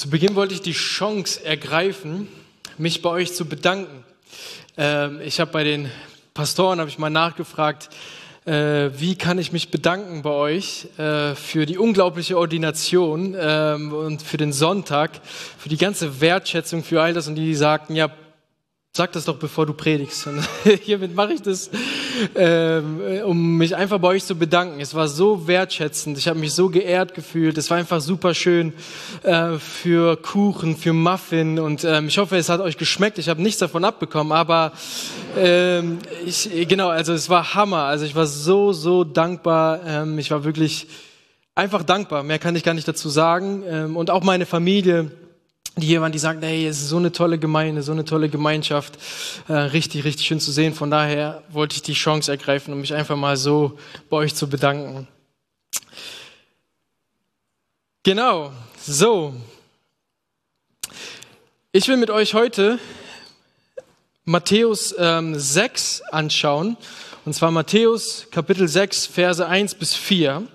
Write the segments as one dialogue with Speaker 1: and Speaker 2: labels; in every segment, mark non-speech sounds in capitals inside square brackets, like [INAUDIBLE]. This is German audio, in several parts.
Speaker 1: Zu Beginn wollte ich die Chance ergreifen, mich bei euch zu bedanken. Ähm, ich habe bei den Pastoren habe ich mal nachgefragt, äh, wie kann ich mich bedanken bei euch äh, für die unglaubliche Ordination ähm, und für den Sonntag, für die ganze Wertschätzung für all das und die sagten, ja, Sag das doch, bevor du predigst. [LAUGHS] Und hiermit mache ich das, ähm, um mich einfach bei euch zu bedanken. Es war so wertschätzend. Ich habe mich so geehrt gefühlt. Es war einfach super schön äh, für Kuchen, für Muffin. Und ähm, ich hoffe, es hat euch geschmeckt. Ich habe nichts davon abbekommen, aber ähm, ich, genau, also es war Hammer. Also ich war so, so dankbar. Ähm, ich war wirklich einfach dankbar. Mehr kann ich gar nicht dazu sagen. Ähm, und auch meine Familie die hier waren, die sagten, hey, es ist so eine tolle Gemeinde, so eine tolle Gemeinschaft, äh, richtig, richtig schön zu sehen. Von daher wollte ich die Chance ergreifen, um mich einfach mal so bei euch zu bedanken. Genau, so. Ich will mit euch heute Matthäus ähm, 6 anschauen, und zwar Matthäus Kapitel 6, Verse 1 bis 4.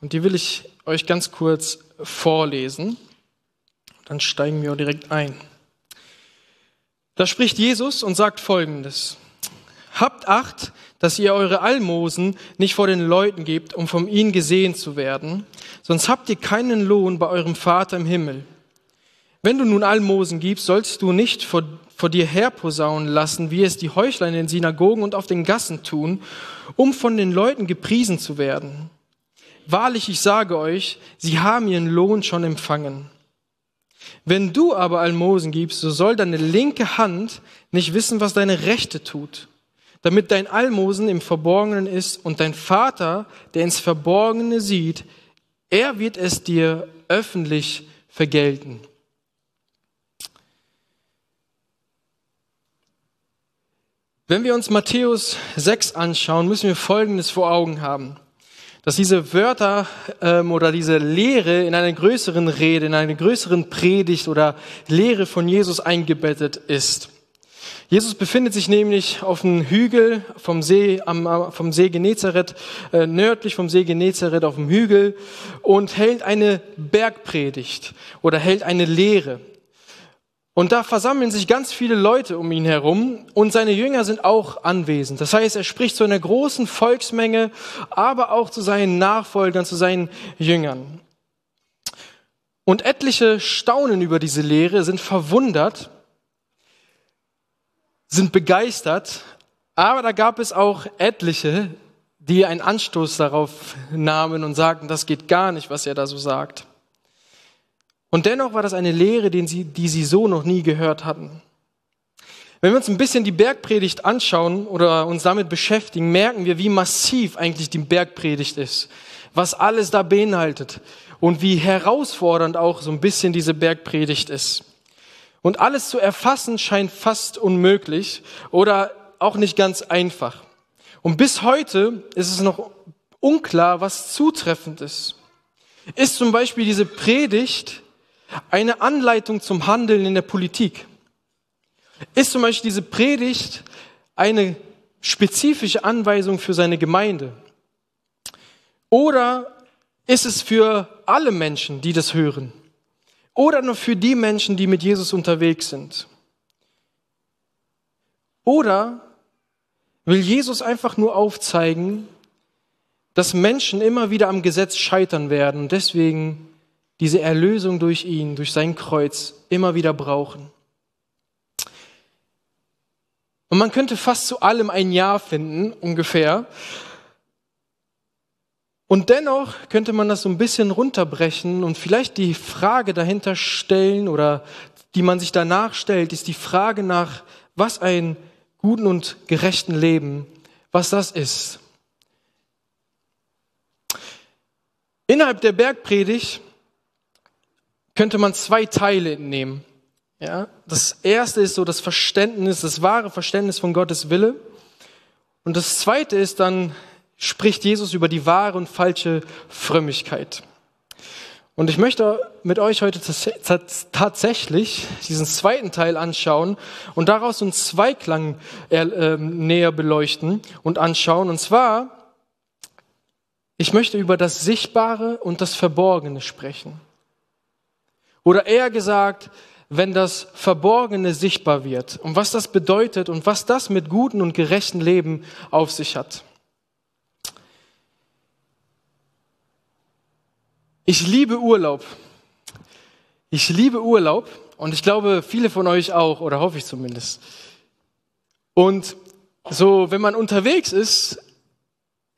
Speaker 1: Und die will ich euch ganz kurz vorlesen. Dann steigen wir direkt ein. Da spricht Jesus und sagt Folgendes. Habt Acht, dass ihr eure Almosen nicht vor den Leuten gebt, um von ihnen gesehen zu werden, sonst habt ihr keinen Lohn bei eurem Vater im Himmel. Wenn du nun Almosen gibst, sollst du nicht vor, vor dir herposaunen lassen, wie es die Heuchler in den Synagogen und auf den Gassen tun, um von den Leuten gepriesen zu werden. Wahrlich, ich sage euch, sie haben ihren Lohn schon empfangen. Wenn du aber Almosen gibst, so soll deine linke Hand nicht wissen, was deine rechte tut, damit dein Almosen im Verborgenen ist und dein Vater, der ins Verborgene sieht, er wird es dir öffentlich vergelten. Wenn wir uns Matthäus 6 anschauen, müssen wir Folgendes vor Augen haben dass diese Wörter ähm, oder diese Lehre in einer größeren Rede, in einer größeren Predigt oder Lehre von Jesus eingebettet ist. Jesus befindet sich nämlich auf einem Hügel vom See, am, vom See Genezareth, äh, nördlich vom See Genezareth auf dem Hügel und hält eine Bergpredigt oder hält eine Lehre. Und da versammeln sich ganz viele Leute um ihn herum und seine Jünger sind auch anwesend. Das heißt, er spricht zu einer großen Volksmenge, aber auch zu seinen Nachfolgern, zu seinen Jüngern. Und etliche staunen über diese Lehre, sind verwundert, sind begeistert, aber da gab es auch etliche, die einen Anstoß darauf nahmen und sagten, das geht gar nicht, was er da so sagt. Und dennoch war das eine Lehre, die sie, die sie so noch nie gehört hatten. Wenn wir uns ein bisschen die Bergpredigt anschauen oder uns damit beschäftigen, merken wir, wie massiv eigentlich die Bergpredigt ist, was alles da beinhaltet und wie herausfordernd auch so ein bisschen diese Bergpredigt ist. Und alles zu erfassen scheint fast unmöglich oder auch nicht ganz einfach. Und bis heute ist es noch unklar, was zutreffend ist. Ist zum Beispiel diese Predigt eine Anleitung zum Handeln in der Politik? Ist zum Beispiel diese Predigt eine spezifische Anweisung für seine Gemeinde? Oder ist es für alle Menschen, die das hören? Oder nur für die Menschen, die mit Jesus unterwegs sind? Oder will Jesus einfach nur aufzeigen, dass Menschen immer wieder am Gesetz scheitern werden und deswegen diese Erlösung durch ihn, durch sein Kreuz immer wieder brauchen. Und man könnte fast zu allem ein Ja finden, ungefähr. Und dennoch könnte man das so ein bisschen runterbrechen und vielleicht die Frage dahinter stellen oder die man sich danach stellt, ist die Frage nach, was ein guten und gerechten Leben, was das ist. Innerhalb der Bergpredigt könnte man zwei Teile entnehmen. Ja, das erste ist so das Verständnis, das wahre Verständnis von Gottes Wille. Und das zweite ist dann, spricht Jesus über die wahre und falsche Frömmigkeit. Und ich möchte mit euch heute tatsächlich diesen zweiten Teil anschauen und daraus einen Zweiklang äh, näher beleuchten und anschauen. Und zwar, ich möchte über das Sichtbare und das Verborgene sprechen. Oder eher gesagt, wenn das Verborgene sichtbar wird und was das bedeutet und was das mit guten und gerechten Leben auf sich hat. Ich liebe Urlaub. Ich liebe Urlaub und ich glaube, viele von euch auch, oder hoffe ich zumindest. Und so, wenn man unterwegs ist,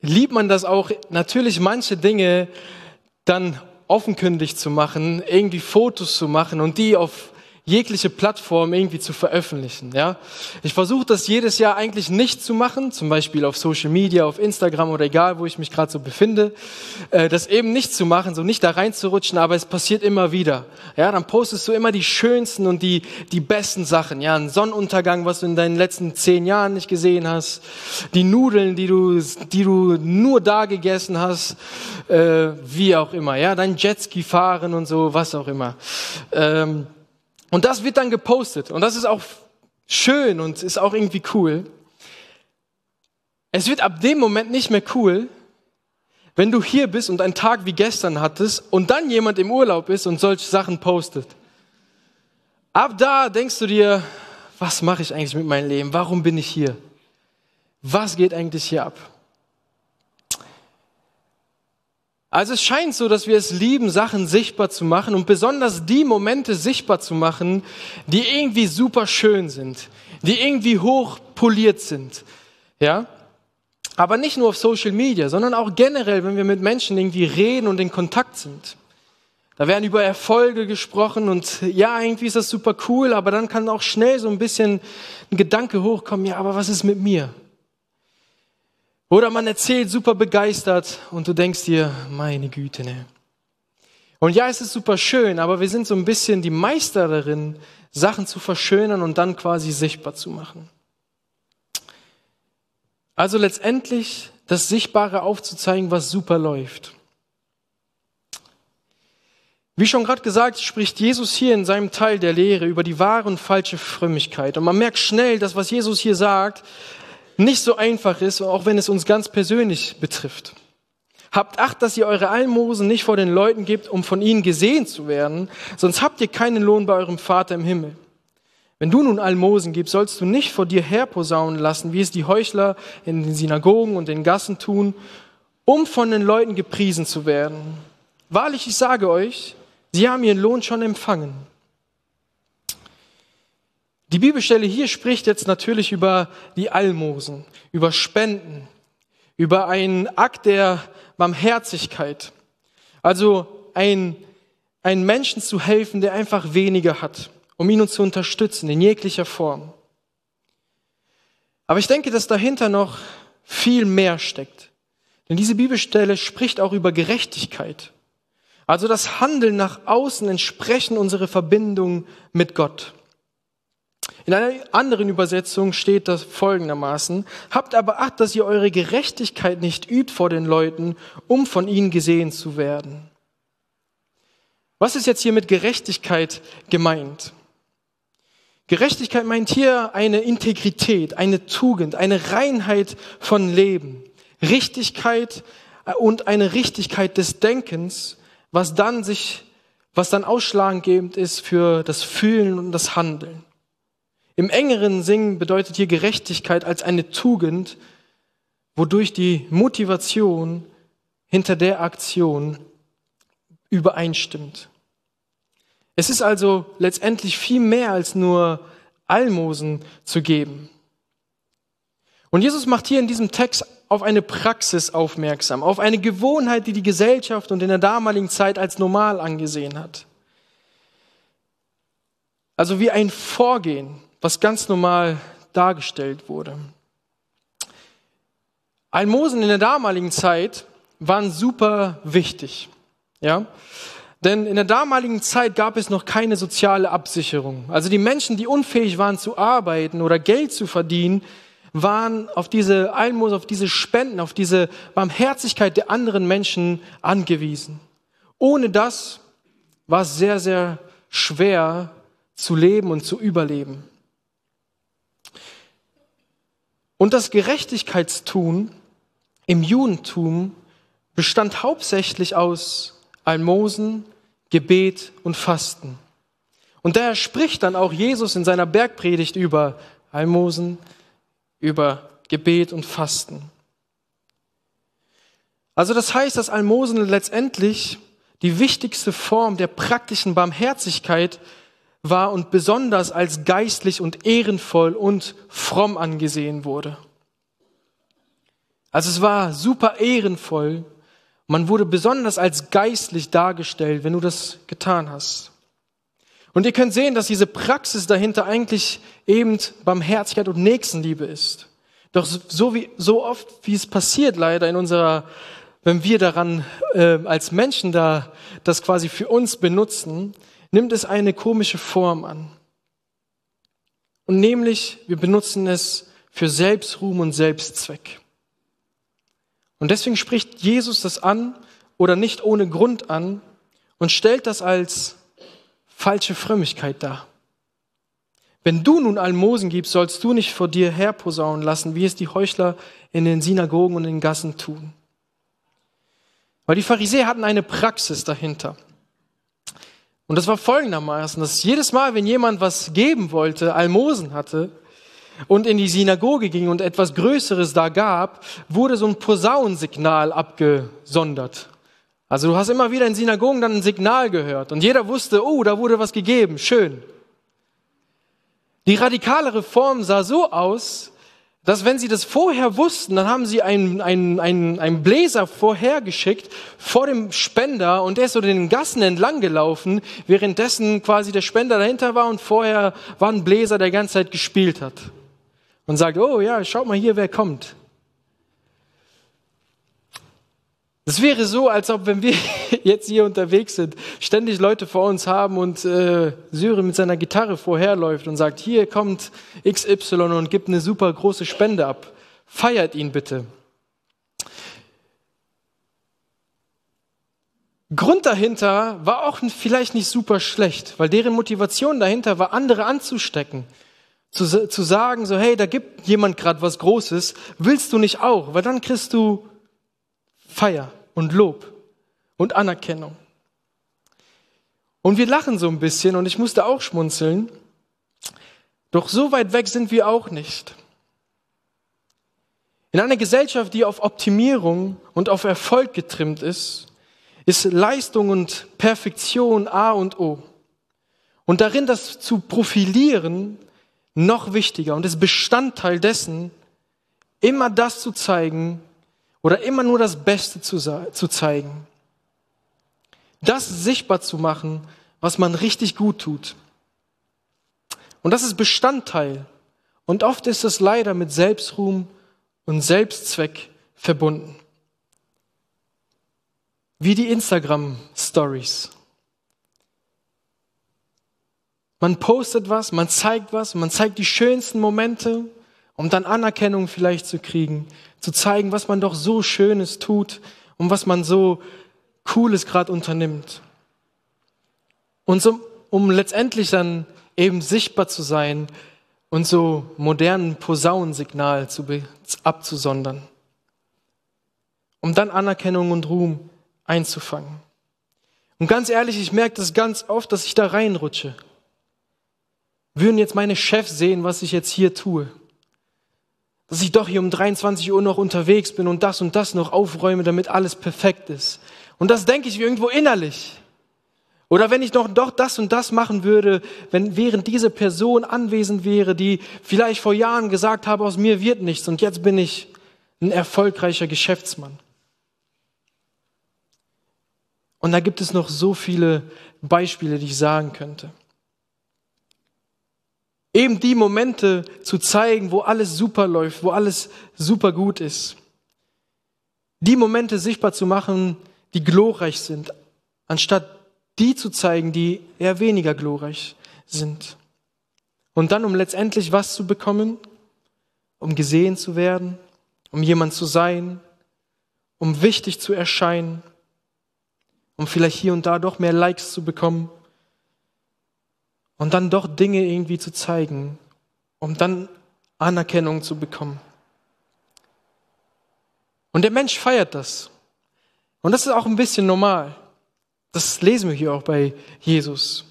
Speaker 1: liebt man das auch, natürlich manche Dinge dann offenkundig zu machen, irgendwie Fotos zu machen und die auf jegliche Plattform irgendwie zu veröffentlichen. Ja, ich versuche das jedes Jahr eigentlich nicht zu machen, zum Beispiel auf Social Media, auf Instagram oder egal, wo ich mich gerade so befinde, äh, das eben nicht zu machen, so nicht da reinzurutschen, aber es passiert immer wieder. Ja, dann postest du immer die schönsten und die die besten Sachen. Ja, ein Sonnenuntergang, was du in deinen letzten zehn Jahren nicht gesehen hast, die Nudeln, die du die du nur da gegessen hast, äh, wie auch immer. Ja, dein Jetski fahren und so, was auch immer. Ähm, und das wird dann gepostet. Und das ist auch schön und ist auch irgendwie cool. Es wird ab dem Moment nicht mehr cool, wenn du hier bist und einen Tag wie gestern hattest und dann jemand im Urlaub ist und solche Sachen postet. Ab da denkst du dir, was mache ich eigentlich mit meinem Leben? Warum bin ich hier? Was geht eigentlich hier ab? Also es scheint so, dass wir es lieben, Sachen sichtbar zu machen und besonders die Momente sichtbar zu machen, die irgendwie super schön sind, die irgendwie hoch poliert sind. Ja? Aber nicht nur auf Social Media, sondern auch generell, wenn wir mit Menschen irgendwie reden und in Kontakt sind. Da werden über Erfolge gesprochen und ja, irgendwie ist das super cool, aber dann kann auch schnell so ein bisschen ein Gedanke hochkommen, ja, aber was ist mit mir? Oder man erzählt super begeistert und du denkst dir, meine Güte, ne. Und ja, es ist super schön, aber wir sind so ein bisschen die Meister darin, Sachen zu verschönern und dann quasi sichtbar zu machen. Also letztendlich das Sichtbare aufzuzeigen, was super läuft. Wie schon gerade gesagt, spricht Jesus hier in seinem Teil der Lehre über die wahre und falsche Frömmigkeit. Und man merkt schnell, dass was Jesus hier sagt, nicht so einfach ist, auch wenn es uns ganz persönlich betrifft. Habt Acht, dass ihr eure Almosen nicht vor den Leuten gebt, um von ihnen gesehen zu werden, sonst habt ihr keinen Lohn bei eurem Vater im Himmel. Wenn du nun Almosen gibst, sollst du nicht vor dir herposaunen lassen, wie es die Heuchler in den Synagogen und den Gassen tun, um von den Leuten gepriesen zu werden. Wahrlich, ich sage euch, sie haben ihren Lohn schon empfangen. Die Bibelstelle hier spricht jetzt natürlich über die Almosen, über Spenden, über einen Akt der Barmherzigkeit. Also ein, einen Menschen zu helfen, der einfach weniger hat, um ihn zu unterstützen in jeglicher Form. Aber ich denke, dass dahinter noch viel mehr steckt. Denn diese Bibelstelle spricht auch über Gerechtigkeit. Also das Handeln nach außen entsprechen unsere Verbindung mit Gott. In einer anderen Übersetzung steht das folgendermaßen, habt aber Acht, dass ihr eure Gerechtigkeit nicht übt vor den Leuten, um von ihnen gesehen zu werden. Was ist jetzt hier mit Gerechtigkeit gemeint? Gerechtigkeit meint hier eine Integrität, eine Tugend, eine Reinheit von Leben, Richtigkeit und eine Richtigkeit des Denkens, was dann sich, was dann ausschlaggebend ist für das Fühlen und das Handeln. Im engeren Sinn bedeutet hier Gerechtigkeit als eine Tugend, wodurch die Motivation hinter der Aktion übereinstimmt. Es ist also letztendlich viel mehr als nur Almosen zu geben. Und Jesus macht hier in diesem Text auf eine Praxis aufmerksam, auf eine Gewohnheit, die die Gesellschaft und in der damaligen Zeit als normal angesehen hat. Also wie ein Vorgehen, was ganz normal dargestellt wurde. Almosen in der damaligen Zeit waren super wichtig. Ja? Denn in der damaligen Zeit gab es noch keine soziale Absicherung. Also die Menschen, die unfähig waren zu arbeiten oder Geld zu verdienen, waren auf diese Almosen, auf diese Spenden, auf diese Barmherzigkeit der anderen Menschen angewiesen. Ohne das war es sehr, sehr schwer zu leben und zu überleben. Und das Gerechtigkeitstun im Judentum bestand hauptsächlich aus Almosen, Gebet und Fasten. Und daher spricht dann auch Jesus in seiner Bergpredigt über Almosen, über Gebet und Fasten. Also das heißt, dass Almosen letztendlich die wichtigste Form der praktischen Barmherzigkeit war und besonders als geistlich und ehrenvoll und fromm angesehen wurde. Also es war super ehrenvoll. Man wurde besonders als geistlich dargestellt, wenn du das getan hast. Und ihr könnt sehen, dass diese Praxis dahinter eigentlich eben Barmherzigkeit und Nächstenliebe ist. Doch so wie, so oft, wie es passiert leider in unserer, wenn wir daran äh, als Menschen da das quasi für uns benutzen, nimmt es eine komische Form an. Und nämlich, wir benutzen es für Selbstruhm und Selbstzweck. Und deswegen spricht Jesus das an oder nicht ohne Grund an und stellt das als falsche Frömmigkeit dar. Wenn du nun Almosen gibst, sollst du nicht vor dir herposaunen lassen, wie es die Heuchler in den Synagogen und in den Gassen tun. Weil die Pharisäer hatten eine Praxis dahinter. Und das war folgendermaßen, dass jedes Mal, wenn jemand was geben wollte, Almosen hatte und in die Synagoge ging und etwas Größeres da gab, wurde so ein Posaunensignal abgesondert. Also du hast immer wieder in Synagogen dann ein Signal gehört und jeder wusste, oh, da wurde was gegeben, schön. Die radikale Reform sah so aus, dass wenn sie das vorher wussten, dann haben sie einen, einen, einen, einen Bläser vorhergeschickt vor dem Spender und der ist so den Gassen entlang gelaufen, währenddessen quasi der Spender dahinter war und vorher war ein Bläser, der die ganze Zeit gespielt hat. Und sagt, oh ja, schaut mal hier, wer kommt. Das wäre so, als ob, wenn wir [LAUGHS] jetzt hier unterwegs sind, ständig Leute vor uns haben und äh, Syri mit seiner Gitarre vorherläuft und sagt, hier kommt XY und gibt eine super große Spende ab. Feiert ihn bitte. Grund dahinter war auch vielleicht nicht super schlecht, weil deren Motivation dahinter war, andere anzustecken. Zu, zu sagen, so, hey, da gibt jemand gerade was Großes, willst du nicht auch? Weil dann kriegst du Feier und Lob und Anerkennung. Und wir lachen so ein bisschen und ich musste auch schmunzeln. Doch so weit weg sind wir auch nicht. In einer Gesellschaft, die auf Optimierung und auf Erfolg getrimmt ist, ist Leistung und Perfektion A und O. Und darin das zu profilieren noch wichtiger und ist Bestandteil dessen, immer das zu zeigen, oder immer nur das Beste zu, zu zeigen. Das sichtbar zu machen, was man richtig gut tut. Und das ist Bestandteil. Und oft ist es leider mit Selbstruhm und Selbstzweck verbunden. Wie die Instagram-Stories. Man postet was, man zeigt was, man zeigt die schönsten Momente, um dann Anerkennung vielleicht zu kriegen, zu zeigen, was man doch so Schönes tut und was man so Cooles gerade unternimmt. Und so, um letztendlich dann eben sichtbar zu sein und so modernen Posaunensignal zu, abzusondern. Um dann Anerkennung und Ruhm einzufangen. Und ganz ehrlich, ich merke das ganz oft, dass ich da reinrutsche. Würden jetzt meine Chefs sehen, was ich jetzt hier tue, dass ich doch hier um 23 Uhr noch unterwegs bin und das und das noch aufräume, damit alles perfekt ist. Und das denke ich irgendwo innerlich. Oder wenn ich noch doch das und das machen würde, wenn während diese Person anwesend wäre, die vielleicht vor Jahren gesagt habe, aus mir wird nichts und jetzt bin ich ein erfolgreicher Geschäftsmann. Und da gibt es noch so viele Beispiele, die ich sagen könnte. Eben die Momente zu zeigen, wo alles super läuft, wo alles super gut ist. Die Momente sichtbar zu machen, die glorreich sind, anstatt die zu zeigen, die eher weniger glorreich sind. Und dann, um letztendlich was zu bekommen, um gesehen zu werden, um jemand zu sein, um wichtig zu erscheinen. um vielleicht hier und da doch mehr Likes zu bekommen und dann doch Dinge irgendwie zu zeigen, um dann Anerkennung zu bekommen. Und der Mensch feiert das. Und das ist auch ein bisschen normal. Das lesen wir hier auch bei Jesus.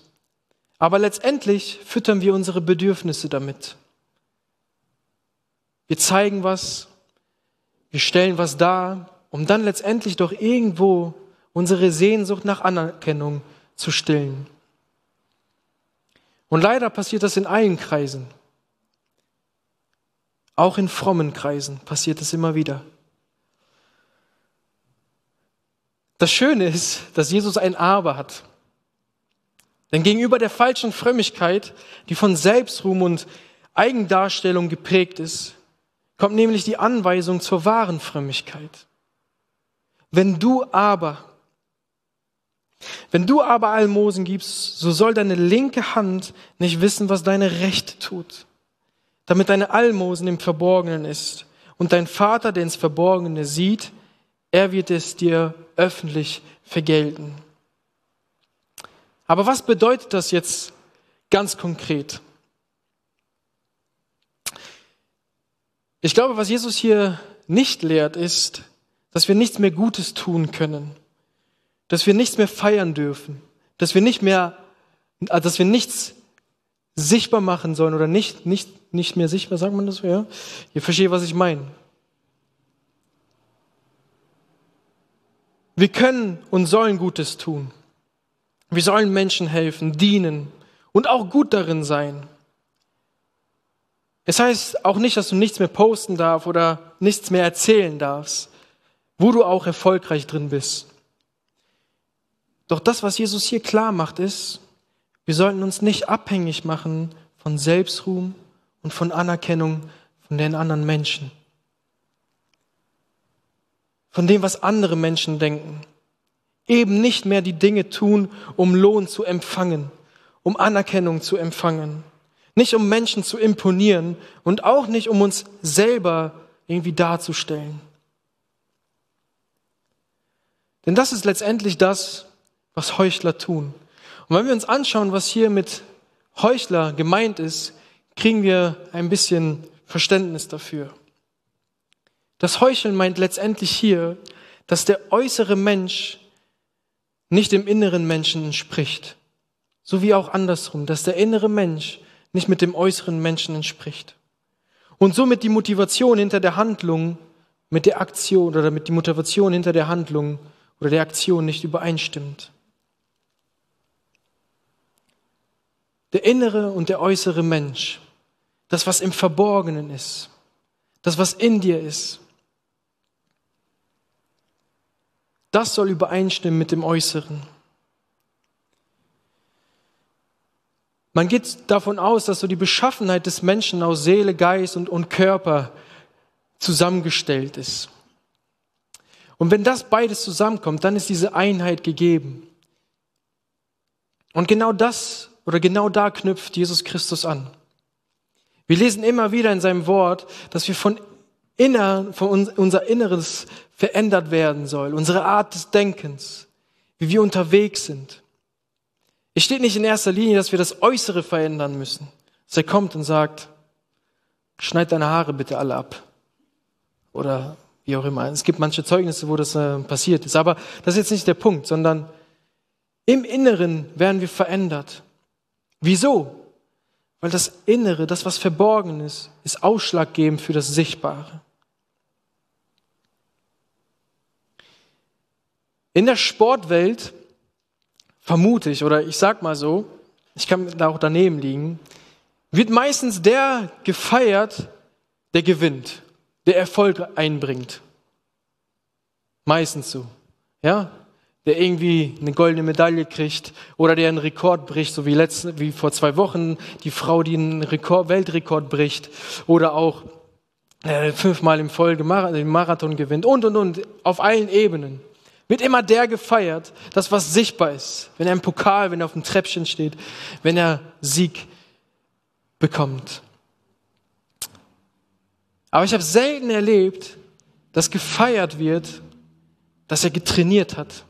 Speaker 1: Aber letztendlich füttern wir unsere Bedürfnisse damit. Wir zeigen was, wir stellen was dar, um dann letztendlich doch irgendwo unsere Sehnsucht nach Anerkennung zu stillen. Und leider passiert das in allen Kreisen. Auch in frommen Kreisen passiert es immer wieder. Das Schöne ist, dass Jesus ein Aber hat. Denn gegenüber der falschen Frömmigkeit, die von Selbstruhm und Eigendarstellung geprägt ist, kommt nämlich die Anweisung zur wahren Frömmigkeit. Wenn du aber, wenn du aber Almosen gibst, so soll deine linke Hand nicht wissen, was deine rechte tut, damit deine Almosen im Verborgenen ist. Und dein Vater, der ins Verborgene sieht, er wird es dir öffentlich vergelten. Aber was bedeutet das jetzt ganz konkret? Ich glaube, was Jesus hier nicht lehrt, ist, dass wir nichts mehr Gutes tun können, dass wir nichts mehr feiern dürfen, dass wir nicht mehr, äh, dass wir nichts sichtbar machen sollen oder nicht, nicht, nicht mehr sichtbar, sagt man das ja? Ihr versteht, was ich meine. Wir können und sollen Gutes tun. Wir sollen Menschen helfen, dienen und auch gut darin sein. Es heißt auch nicht, dass du nichts mehr posten darfst oder nichts mehr erzählen darfst, wo du auch erfolgreich drin bist. Doch das, was Jesus hier klar macht, ist, wir sollten uns nicht abhängig machen von Selbstruhm und von Anerkennung von den anderen Menschen. Von dem, was andere Menschen denken. Eben nicht mehr die Dinge tun, um Lohn zu empfangen, um Anerkennung zu empfangen. Nicht um Menschen zu imponieren und auch nicht um uns selber irgendwie darzustellen. Denn das ist letztendlich das, was Heuchler tun. Und wenn wir uns anschauen, was hier mit Heuchler gemeint ist, kriegen wir ein bisschen Verständnis dafür. Das Heucheln meint letztendlich hier, dass der äußere Mensch nicht dem inneren Menschen entspricht. So wie auch andersrum, dass der innere Mensch nicht mit dem äußeren Menschen entspricht. Und somit die Motivation hinter der Handlung mit der Aktion oder mit die Motivation hinter der Handlung oder der Aktion nicht übereinstimmt. Der innere und der äußere Mensch, das, was im Verborgenen ist, das, was in dir ist, Das soll übereinstimmen mit dem Äußeren. Man geht davon aus, dass so die Beschaffenheit des Menschen aus Seele, Geist und, und Körper zusammengestellt ist. Und wenn das beides zusammenkommt, dann ist diese Einheit gegeben. Und genau das oder genau da knüpft Jesus Christus an. Wir lesen immer wieder in seinem Wort, dass wir von inner, von uns, unser Inneres verändert werden soll, unsere Art des Denkens, wie wir unterwegs sind. Es steht nicht in erster Linie, dass wir das Äußere verändern müssen. Dass er kommt und sagt, schneid deine Haare bitte alle ab. Oder wie auch immer. Es gibt manche Zeugnisse, wo das äh, passiert ist. Aber das ist jetzt nicht der Punkt, sondern im Inneren werden wir verändert. Wieso? Weil das Innere, das, was verborgen ist, ist ausschlaggebend für das Sichtbare. In der Sportwelt vermute ich, oder ich sag mal so, ich kann da auch daneben liegen, wird meistens der gefeiert, der gewinnt, der Erfolg einbringt. Meistens so. Ja? Der irgendwie eine goldene Medaille kriegt oder der einen Rekord bricht, so wie, letzte, wie vor zwei Wochen die Frau, die einen Rekord, Weltrekord bricht oder auch äh, fünfmal im Folge den Marathon gewinnt und und und auf allen Ebenen wird immer der gefeiert, das was sichtbar ist. Wenn er im Pokal, wenn er auf dem Treppchen steht, wenn er Sieg bekommt. Aber ich habe selten erlebt, dass gefeiert wird, dass er getrainiert hat.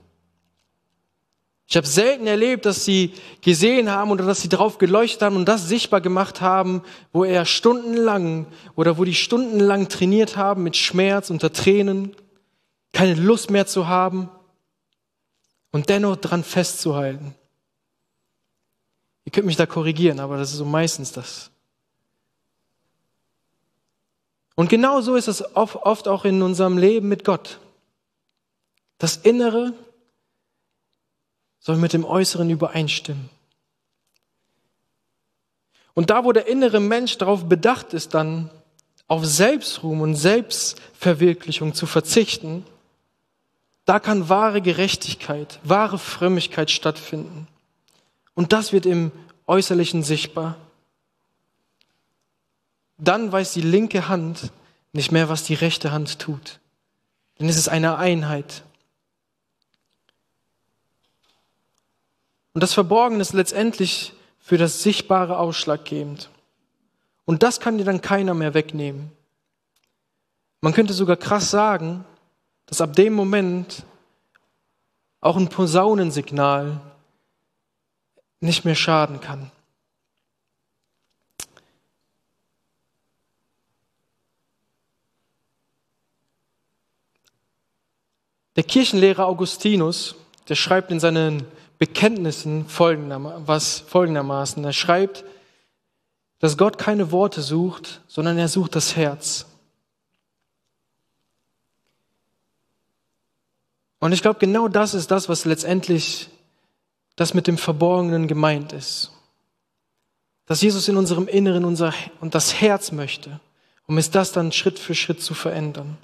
Speaker 1: Ich habe selten erlebt, dass sie gesehen haben oder dass sie drauf geleuchtet haben und das sichtbar gemacht haben, wo er stundenlang oder wo die stundenlang trainiert haben mit Schmerz, unter Tränen, keine Lust mehr zu haben und dennoch dran festzuhalten. Ihr könnt mich da korrigieren, aber das ist so meistens das. Und genau so ist es oft auch in unserem Leben mit Gott. Das Innere soll mit dem Äußeren übereinstimmen. Und da, wo der innere Mensch darauf bedacht ist, dann auf Selbstruhm und Selbstverwirklichung zu verzichten, da kann wahre Gerechtigkeit, wahre Frömmigkeit stattfinden. Und das wird im Äußerlichen sichtbar. Dann weiß die linke Hand nicht mehr, was die rechte Hand tut. Denn es ist eine Einheit. Und das Verborgene ist letztendlich für das Sichtbare ausschlaggebend. Und das kann dir dann keiner mehr wegnehmen. Man könnte sogar krass sagen, dass ab dem Moment auch ein Posaunensignal nicht mehr schaden kann. Der Kirchenlehrer Augustinus, der schreibt in seinen Bekenntnissen was folgendermaßen. Er schreibt, dass Gott keine Worte sucht, sondern er sucht das Herz. Und ich glaube, genau das ist das, was letztendlich das mit dem Verborgenen gemeint ist. Dass Jesus in unserem Inneren unser, und das Herz möchte, um es das dann Schritt für Schritt zu verändern.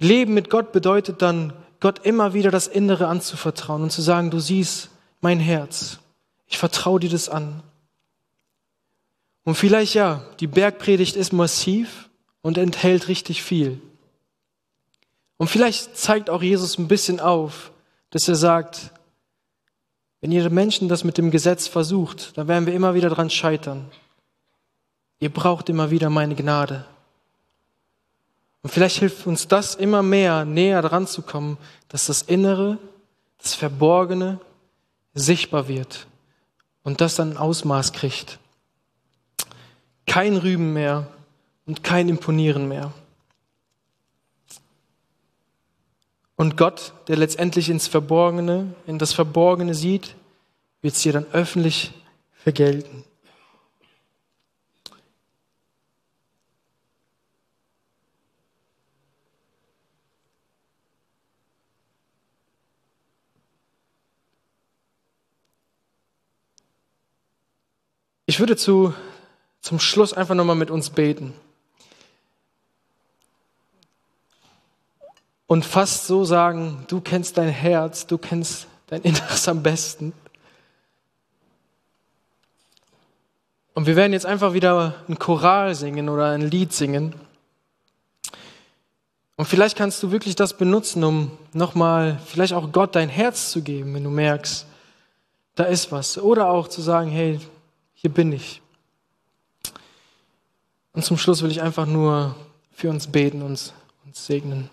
Speaker 1: Leben mit Gott bedeutet dann, Gott immer wieder das Innere anzuvertrauen und zu sagen, du siehst mein Herz, ich vertraue dir das an. Und vielleicht ja, die Bergpredigt ist massiv und enthält richtig viel. Und vielleicht zeigt auch Jesus ein bisschen auf, dass er sagt, wenn ihr Menschen das mit dem Gesetz versucht, dann werden wir immer wieder dran scheitern. Ihr braucht immer wieder meine Gnade. Und vielleicht hilft uns das immer mehr, näher dran zu kommen, dass das Innere, das Verborgene sichtbar wird und das dann Ausmaß kriegt. Kein Rüben mehr und kein Imponieren mehr. Und Gott, der letztendlich ins Verborgene, in das Verborgene sieht, wird es dir dann öffentlich vergelten. Ich würde zu, zum Schluss einfach nochmal mit uns beten. Und fast so sagen, du kennst dein Herz, du kennst dein Inneres am besten. Und wir werden jetzt einfach wieder ein Choral singen oder ein Lied singen. Und vielleicht kannst du wirklich das benutzen, um nochmal vielleicht auch Gott dein Herz zu geben, wenn du merkst, da ist was. Oder auch zu sagen, hey, hier bin ich. Und zum Schluss will ich einfach nur für uns beten und uns segnen.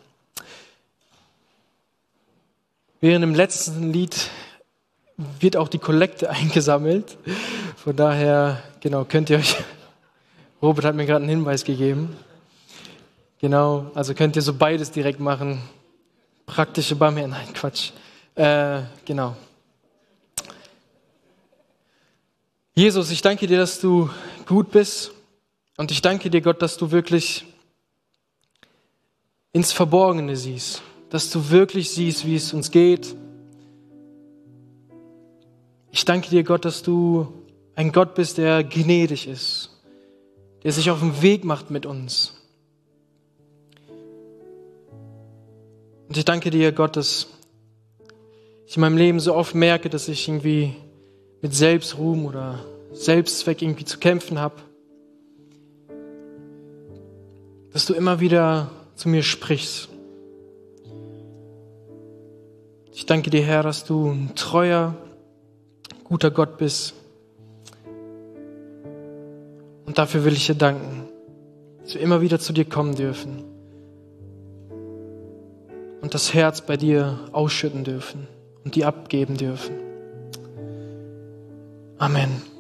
Speaker 1: Während im letzten Lied wird auch die Kollekte [LAUGHS] eingesammelt. Von daher, genau, könnt ihr euch, [LAUGHS] Robert hat mir gerade einen Hinweis gegeben. Genau, also könnt ihr so beides direkt machen. Praktische Barmherzigkeit, [LAUGHS] nein, Quatsch. Äh, genau. Jesus, ich danke dir, dass du gut bist und ich danke dir, Gott, dass du wirklich ins Verborgene siehst, dass du wirklich siehst, wie es uns geht. Ich danke dir, Gott, dass du ein Gott bist, der gnädig ist, der sich auf den Weg macht mit uns. Und ich danke dir, Gott, dass ich in meinem Leben so oft merke, dass ich irgendwie mit Selbstruhm oder Selbstzweck irgendwie zu kämpfen habe. Dass du immer wieder zu mir sprichst. Ich danke dir, Herr, dass du ein treuer, guter Gott bist. Und dafür will ich dir danken, dass wir immer wieder zu dir kommen dürfen. und das Herz bei dir ausschütten dürfen und die abgeben dürfen. Amen.